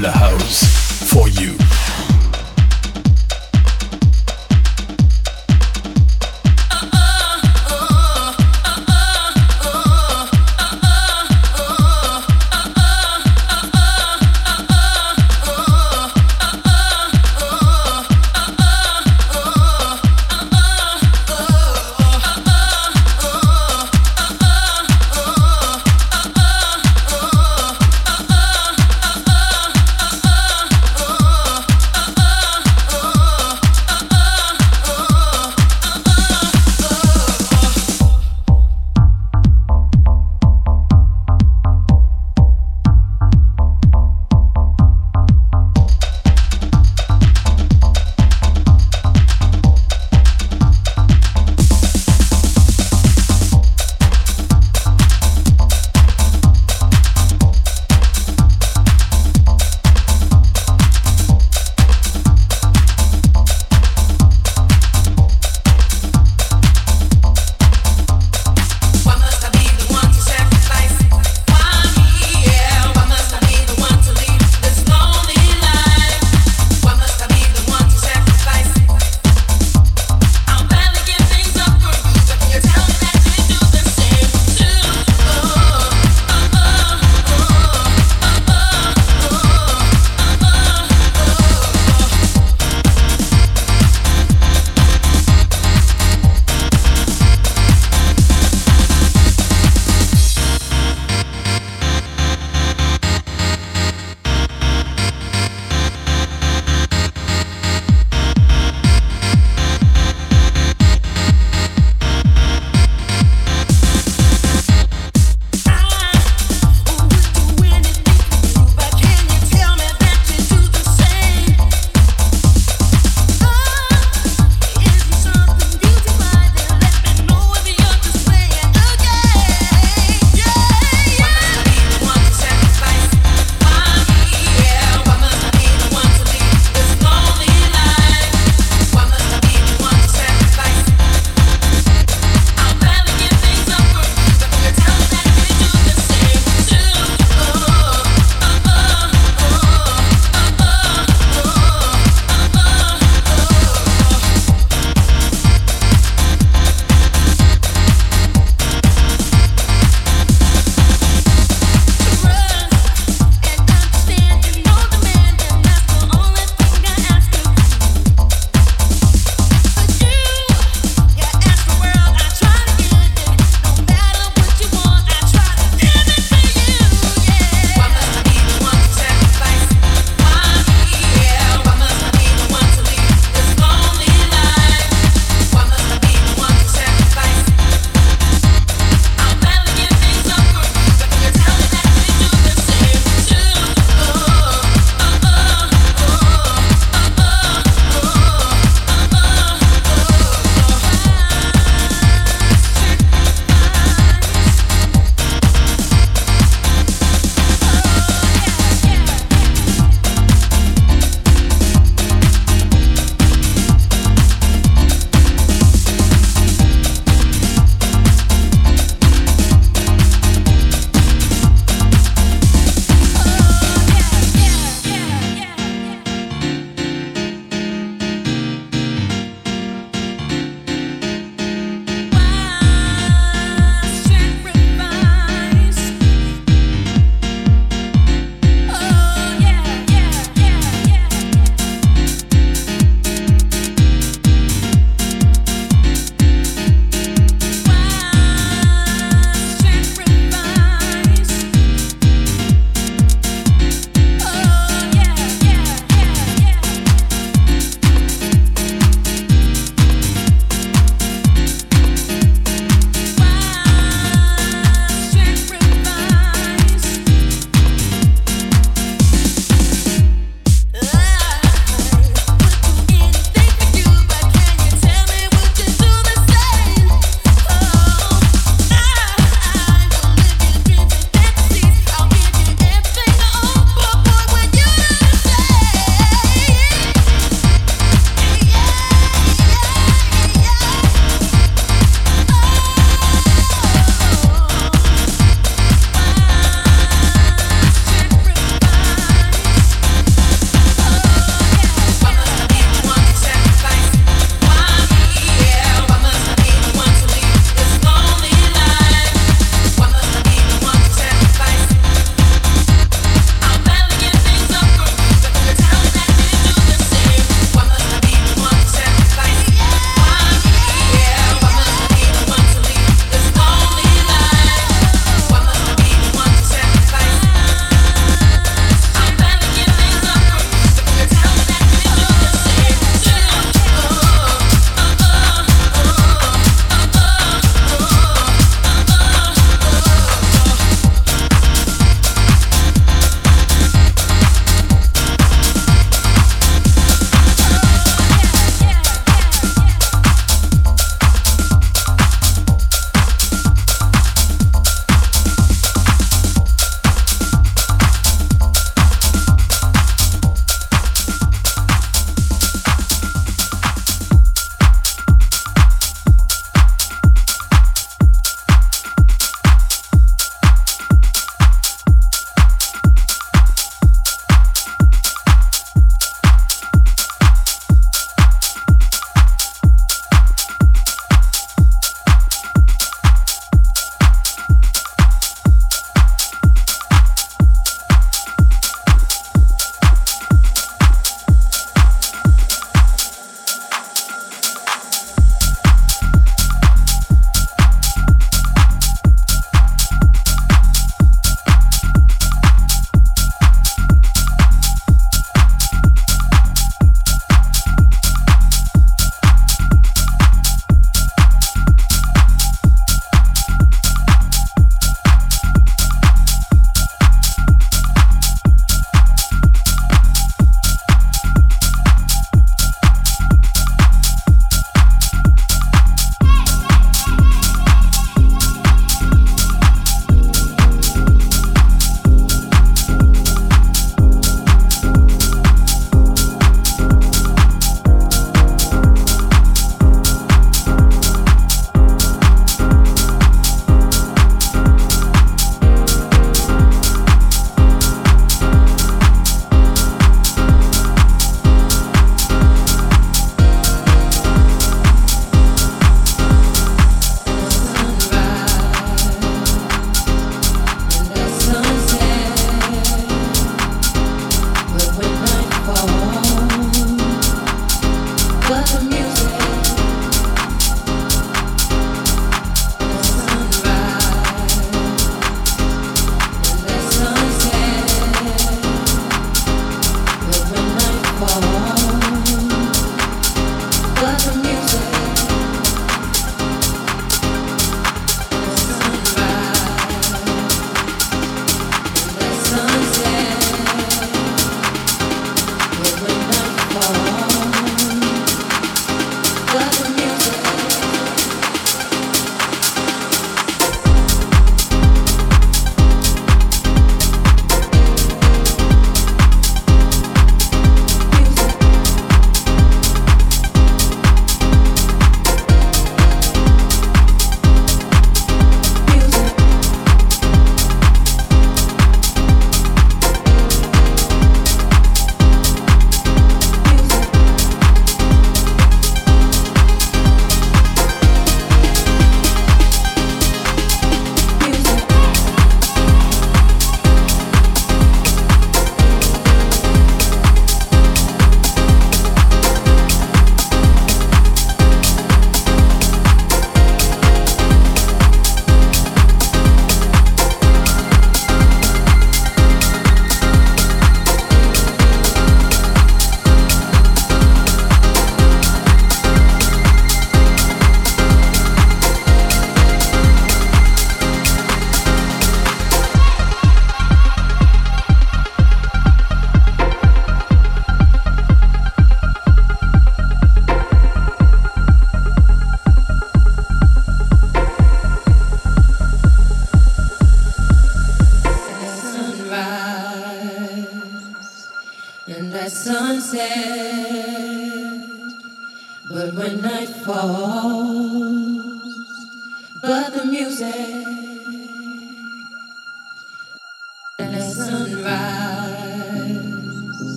la house. For you.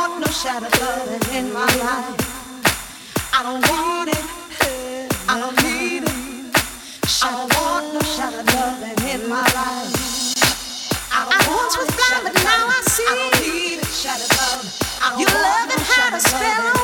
want no shadow loving in my life. I don't want it. I don't need it. I don't want no shadow loving in my life. I, once was blind, but now I see. I don't need it. shadow love. Your loving had a spell